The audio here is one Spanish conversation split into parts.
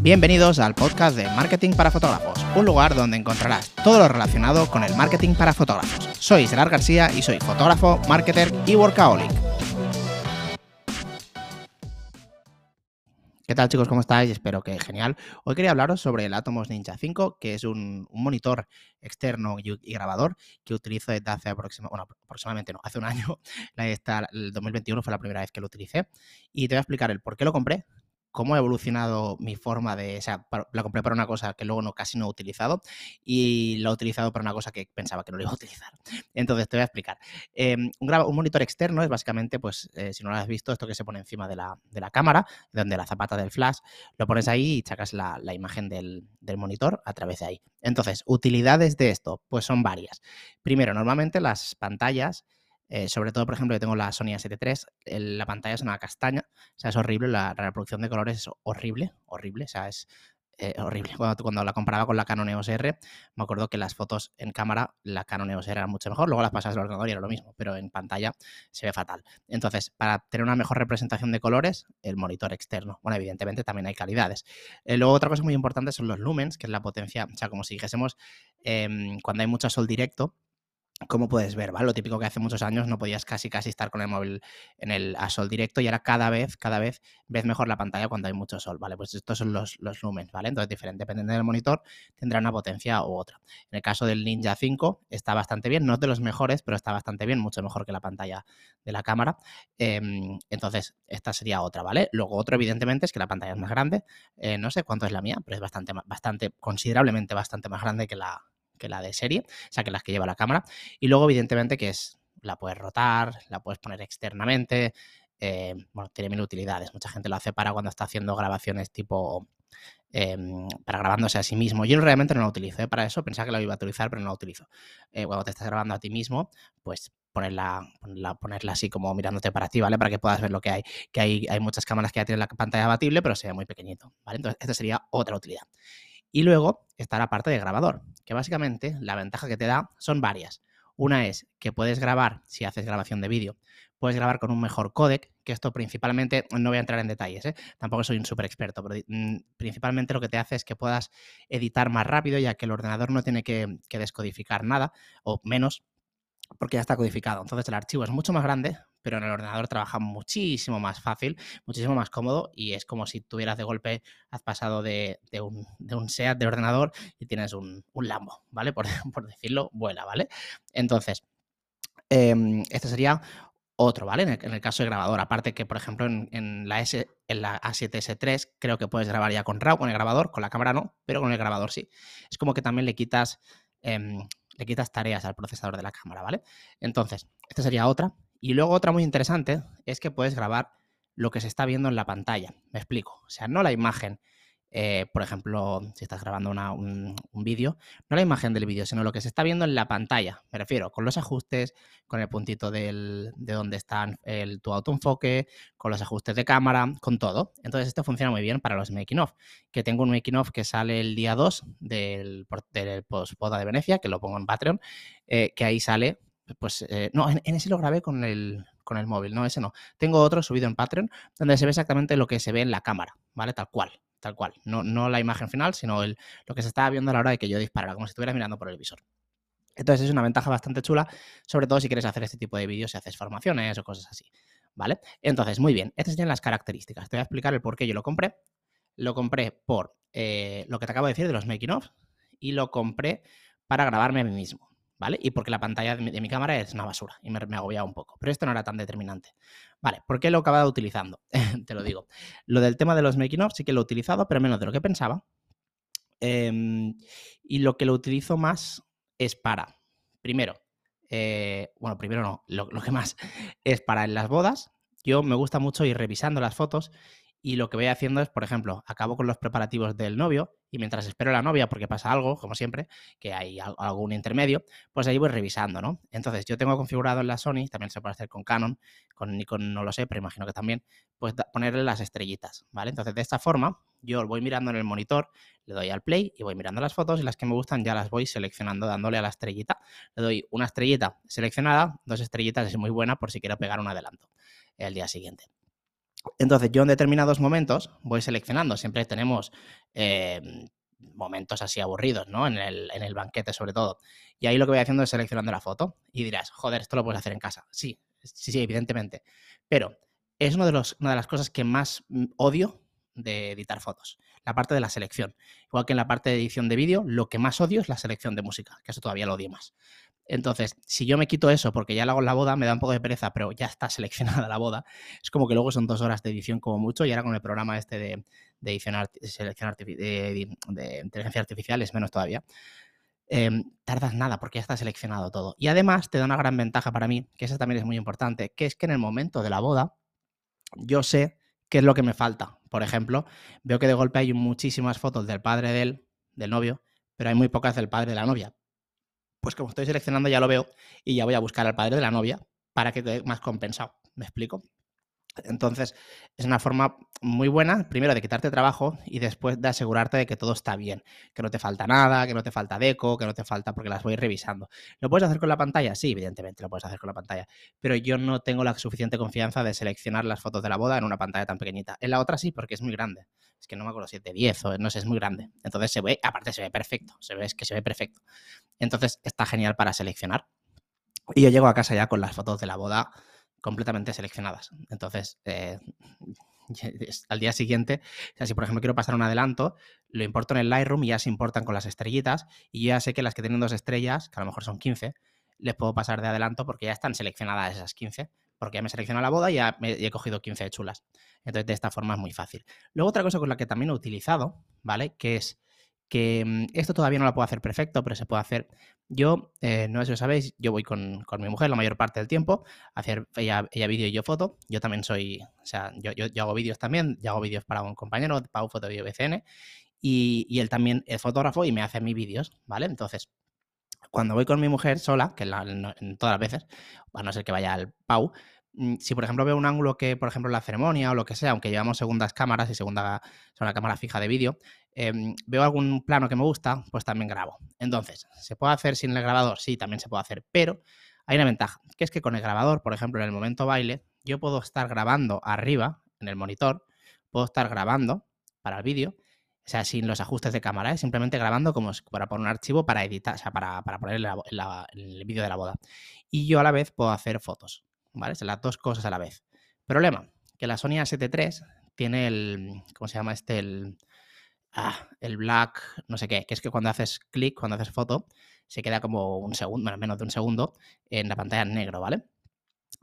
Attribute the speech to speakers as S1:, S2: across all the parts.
S1: Bienvenidos al podcast de Marketing para Fotógrafos, un lugar donde encontrarás todo lo relacionado con el marketing para fotógrafos. Soy Gerard García y soy fotógrafo, marketer y workaholic. ¿Qué tal chicos? ¿Cómo estáis? Espero que genial. Hoy quería hablaros sobre el Atomos Ninja 5, que es un, monitor externo y, grabador que utilizo desde hace aproximadamente, bueno, aproximadamente hace un año. el 2021 fue la primera vez que lo utilicé. Y te voy a explicar el por qué lo compré, cómo ha evolucionado mi forma de, o sea, la compré para una cosa que luego no casi no he utilizado y lo he utilizado para una cosa que pensaba que no lo iba a utilizar. Entonces te voy a explicar. Em, un, monitor externo es básicamente, pues, eh, si no lo has visto, esto que se pone encima de la, cámara, donde la zapata del flash, lo pones ahí y sacas la, imagen del, del monitor a través de ahí. Entonces, utilidades de esto, pues son varias. Primero, normalmente las pantallas eh, sobre todo, por ejemplo, yo tengo la Sony A7 III, la pantalla es una castaña, o sea, es horrible, la, reproducción de colores es horrible, horrible, o sea, es eh, horrible. Cuando, cuando, la comparaba con la Canon EOS R, me acuerdo que las fotos en cámara, la Canon EOS R era mucho mejor, luego las pasas al ordenador y era lo mismo, pero en pantalla se ve fatal. Entonces, para tener una mejor representación de colores, el monitor externo. Bueno, evidentemente también hay calidades. Eh, luego, otra cosa muy importante son los lumens, que es la potencia, o sea, como si dijésemos, em, cuando hay mucho sol directo, como puedes ver, ¿vale? Lo típico que hace muchos años no podías casi casi estar con el móvil en el a sol directo y ahora cada vez, cada vez ves mejor la pantalla cuando hay mucho sol, ¿vale? Pues estos son los, los lumens, ¿vale? Entonces, diferente, dependiendo del monitor, tendrá una potencia u otra. En el caso del Ninja 5 está bastante bien, no es de los mejores, pero está bastante bien, mucho mejor que la pantalla de la cámara. Em, entonces, esta sería otra, ¿vale? Luego, otro, evidentemente, es que la pantalla es más grande. Eh, no sé cuánto es la mía, pero es bastante, bastante, considerablemente bastante más grande que la, que la de serie, o sea, que las que lleva la cámara. Y luego, evidentemente, que es, la puedes rotar, la puedes poner externamente, eh, bueno, tiene mil utilidades. Mucha gente lo hace para cuando está haciendo grabaciones tipo, em, para grabándose a sí mismo. Yo realmente no lo utilizo ¿eh? para eso, pensaba que lo iba a utilizar, pero no lo utilizo. Eh, cuando te estás grabando a ti mismo, pues ponerla, ponerla, así como mirándote para ti, ¿vale? Para que puedas ver lo que hay. Que hay, hay muchas cámaras que ya tienen la pantalla abatible, pero se ve muy pequeñito, ¿vale? Entonces, esta sería otra utilidad. Y luego está la parte de grabador, que básicamente la ventaja que te da son varias. Una es que puedes grabar, si haces grabación de vídeo, puedes grabar con un mejor codec, que esto principalmente, no voy a entrar en detalles, ¿eh? tampoco soy un súper experto, pero mm, principalmente lo que te hace es que puedas editar más rápido, ya que el ordenador no tiene que, que descodificar nada, o menos, porque ya está codificado. Entonces el archivo es mucho más grande, pero en el ordenador trabaja muchísimo más fácil, muchísimo más cómodo y es como si tuvieras de golpe, has pasado de, un, de SEAT de ordenador y tienes un, Lambo, ¿vale? Por, decirlo, vuela, ¿vale? Entonces, em, este sería otro, ¿vale? En el, caso de grabador. Aparte que, por ejemplo, en, la S, en la A7S3 creo que puedes grabar ya con RAW, con el grabador, con la cámara no, pero con el grabador sí. Es como que también le quitas em, le quitas tareas al procesador de la cámara, ¿vale? Entonces, esta sería otra. Y luego otra muy interesante es que puedes grabar lo que se está viendo en la pantalla. Me explico. O sea, no la imagen eh, por ejemplo, si estás grabando un, vídeo, no la imagen del vídeo, sino lo que se está viendo en la pantalla. Me refiero con los ajustes, con el puntito de donde está el, tu autoenfoque, con los ajustes de cámara, con todo. Entonces, esto funciona muy bien para los making of. Que tengo un making of que sale el día 2 del, del post-poda de Venecia, que lo pongo en Patreon, eh, que ahí sale. Pues eh, no, en, ese lo grabé con el, con el móvil, no, ese no. Tengo otro subido en Patreon donde se ve exactamente lo que se ve en la cámara, ¿vale? Tal cual tal cual. No, no la imagen final, sino el, lo que se estaba viendo a la hora de que yo disparara, como si estuviera mirando por el visor. Entonces es una ventaja bastante chula, sobre todo si quieres hacer este tipo de vídeos, si haces formaciones o cosas así. ¿Vale? Entonces, muy bien, estas serían las características. Te voy a explicar el por qué yo lo compré. Lo compré por eh, lo que te acabo de decir de los making of y lo compré para grabarme a mí mismo. ¿Vale? Y porque la pantalla de mi, cámara es una basura y me, me agobiaba un poco. Pero esto no era tan determinante. Vale, ¿por qué lo he acabado utilizando? Te lo digo. Lo del tema de los making of sí que lo he utilizado, pero menos de lo que pensaba. Em, y lo que lo utilizo más es para, primero, eh, bueno, primero no, lo, lo, que más es para en las bodas. Yo me gusta mucho ir revisando las fotos y lo que voy haciendo es, por ejemplo, acabo con los preparativos del novio y mientras espero a la novia, porque pasa algo, como siempre, que hay algún intermedio, pues ahí voy revisando, ¿no? Entonces, yo tengo configurado en la Sony, también se puede hacer con Canon, con Nikon no lo sé, pero imagino que también, pues ponerle las estrellitas, ¿vale? Entonces, de esta forma, yo voy mirando en el monitor, le doy al play y voy mirando las fotos y las que me gustan ya las voy seleccionando dándole a la estrellita. Le doy una estrellita seleccionada, dos estrellitas es muy buena por si quiero pegar un adelanto el día siguiente. Entonces, yo en determinados momentos voy seleccionando, siempre tenemos em, momentos así aburridos, ¿no? En el, en el, banquete sobre todo. Y ahí lo que voy haciendo es seleccionando la foto. Y dirás, joder, esto lo puedes hacer en casa. Sí, sí, sí, evidentemente. Pero es uno de los, una de las cosas que más mm, odio de editar fotos, la parte de la selección. Igual que en la parte de edición de vídeo, lo que más odio es la selección de música, que eso todavía lo odio más. Entonces, si yo me quito eso porque ya lo hago en la boda, me da un poco de pereza, pero ya está seleccionada la boda, es como que luego son dos horas de edición como mucho y ahora con el programa este de, edición selección de, inteligencia artificial es menos todavía. Em, tardas nada porque ya está seleccionado todo. Y además te da una gran ventaja para mí, que esa también es muy importante, que es que en el momento de la boda yo sé qué es lo que me falta. Por ejemplo, veo que de golpe hay muchísimas fotos del padre del, del novio, pero hay muy pocas del padre de la novia pues como estoy seleccionando ya lo veo y ya voy a buscar al padre de la novia para que quede más compensado. ¿Me explico? Entonces, es una forma muy buena, primero, de quitarte trabajo y después de asegurarte de que todo está bien, que no te falta nada, que no te falta deco, que no te falta porque las voy revisando. ¿Lo puedes hacer con la pantalla? Sí, evidentemente lo puedes hacer con la pantalla, pero yo no tengo la suficiente confianza de seleccionar las fotos de la boda en una pantalla tan pequeñita. En la otra sí, porque es muy grande. Es que no me acuerdo si es de 10 o no sé, es muy grande. Entonces se ve, aparte se ve perfecto, se ve, es que se ve perfecto. Entonces está genial para seleccionar. Y yo llego a casa ya con las fotos de la boda completamente seleccionadas. Entonces, eh, al día siguiente, o si por ejemplo quiero pasar un adelanto, lo importo en el Lightroom y ya se importan con las estrellitas y ya sé que las que tienen dos estrellas, que a lo mejor son 15, les puedo pasar de adelanto porque ya están seleccionadas esas 15, porque ya me selecciona la boda y ya he cogido 15 chulas. Entonces, de esta forma es muy fácil. Luego, otra cosa con la que también he utilizado, ¿vale? Que es que mm, esto todavía no lo puedo hacer perfecto, pero se puede hacer. Yo, eh, no sé si lo sabéis, yo voy con, mi mujer la mayor parte del tiempo a hacer ella, ella vídeo y yo foto. Yo también soy, o sea, yo, yo, hago vídeos también, yo hago vídeos para un compañero, Pau Foto Video BCN, y, y, él también es fotógrafo y me hace mis vídeos, ¿vale? Entonces, cuando voy con mi mujer sola, que en todas las veces, a no ser que vaya al Pau, si por ejemplo veo un ángulo que, por ejemplo, la ceremonia o lo que sea, aunque llevamos segundas cámaras y segunda una cámara fija de vídeo, em, veo algún plano que me gusta, pues también grabo. Entonces, ¿se puede hacer sin el grabador? Sí, también se puede hacer, pero hay una ventaja, que es que con el grabador, por ejemplo, en el momento baile, yo puedo estar grabando arriba, en el monitor, puedo estar grabando para el vídeo, o sea, sin los ajustes de cámara, ¿eh? simplemente grabando como para poner un archivo para editar, o sea, para, para poner el vídeo de la boda. Y yo a la vez puedo hacer fotos. ¿Vale? Son las dos cosas a la vez. Problema, que la Sony A7 III tiene el, ¿cómo se llama este? El, ah, el black, no sé qué, que es que cuando haces clic, cuando haces foto, se queda como un segundo, menos de un segundo, en la pantalla en negro, ¿vale?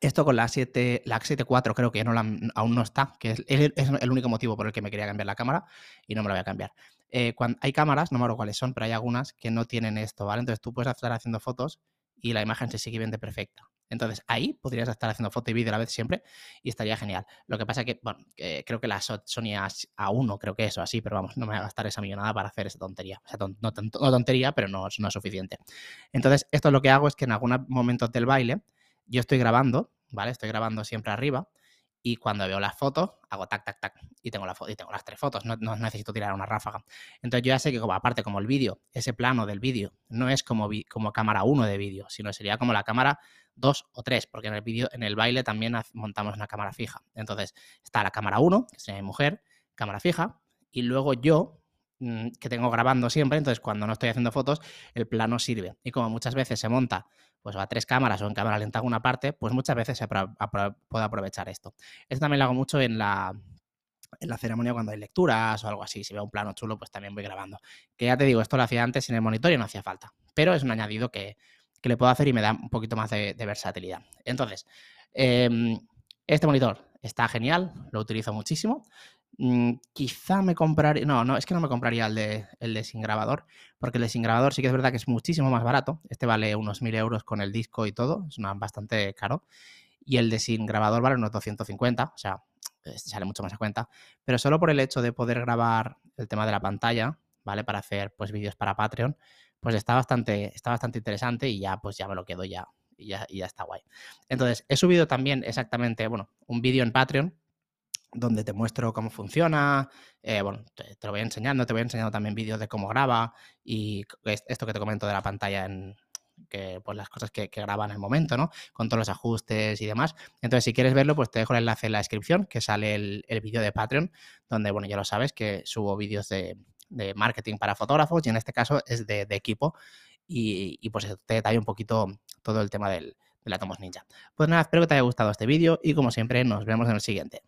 S1: Esto con la 7, la 7 IV creo que no aún no está, que es, el único motivo por el que me quería cambiar la cámara y no me la voy a cambiar. Eh, hay cámaras, no me acuerdo cuáles son, pero hay algunas que no tienen esto, ¿vale? Entonces tú puedes estar haciendo fotos y la imagen se sigue viendo perfecta. Entonces ahí podrías estar haciendo foto y vídeo a la vez siempre y estaría genial. Lo que pasa que, bueno, creo que la Sony A1, creo que eso, así, pero vamos, no me voy a gastar esa millonada para hacer esa tontería. O sea, no, tontería, pero no, no es suficiente. Entonces, esto lo que hago es que en algunos momentos del baile yo estoy grabando, ¿vale? Estoy grabando siempre arriba y cuando veo las fotos, hago tac, tac, tac, y tengo, la y tengo las tres fotos, no, necesito tirar una ráfaga. Entonces yo ya sé que, como, aparte, como el vídeo, ese plano del vídeo, no es como, como cámara 1 de vídeo, sino sería como la cámara 2 o 3, porque en el vídeo, en el baile también montamos una cámara fija. Entonces está la cámara 1, que sería mi mujer, cámara fija, y luego yo, mm, que tengo grabando siempre, entonces cuando no estoy haciendo fotos, el plano sirve. Y como muchas veces se monta pues a tres cámaras o en cámara lenta alguna parte, pues muchas veces se puede aprovechar esto. Esto también lo hago mucho en la, en la ceremonia cuando hay lecturas o algo así. Si veo un plano chulo, pues también voy grabando. Que ya te digo, esto lo hacía antes en el monitor y no hacía falta. Pero es un añadido que, le puedo hacer y me da un poquito más de, versatilidad. Entonces, em, este monitor está genial, lo utilizo muchísimo. Mm, quizá me compraría. No, no, es que no me compraría el de, el de sin grabador, porque el de sin grabador sí que es verdad que es muchísimo más barato. Este vale unos 1000 euros con el disco y todo, es bastante caro. Y el de sin grabador vale unos 250, o sea, sale mucho más a cuenta. Pero solo por el hecho de poder grabar el tema de la pantalla, ¿vale? Para hacer pues vídeos para Patreon, pues está bastante, está bastante interesante y ya pues ya me lo quedo ya y ya, y ya está guay. Entonces, he subido también exactamente, bueno, un vídeo en Patreon donde te muestro cómo funciona, eh, bueno, te, lo voy enseñando, te voy enseñando también vídeos de cómo graba y esto que te comento de la pantalla en, que, pues las cosas que, que graba en el momento, ¿no? Con todos los ajustes y demás. Entonces, si quieres verlo, pues te dejo el enlace en la descripción, que sale el, vídeo de Patreon, donde, bueno, ya lo sabes, que subo vídeos de, marketing para fotógrafos y en este caso es de, equipo y, y, pues te detalla un poquito todo el tema del, del Atomos Ninja. Pues nada, espero que te haya gustado este vídeo y como siempre nos vemos en el siguiente.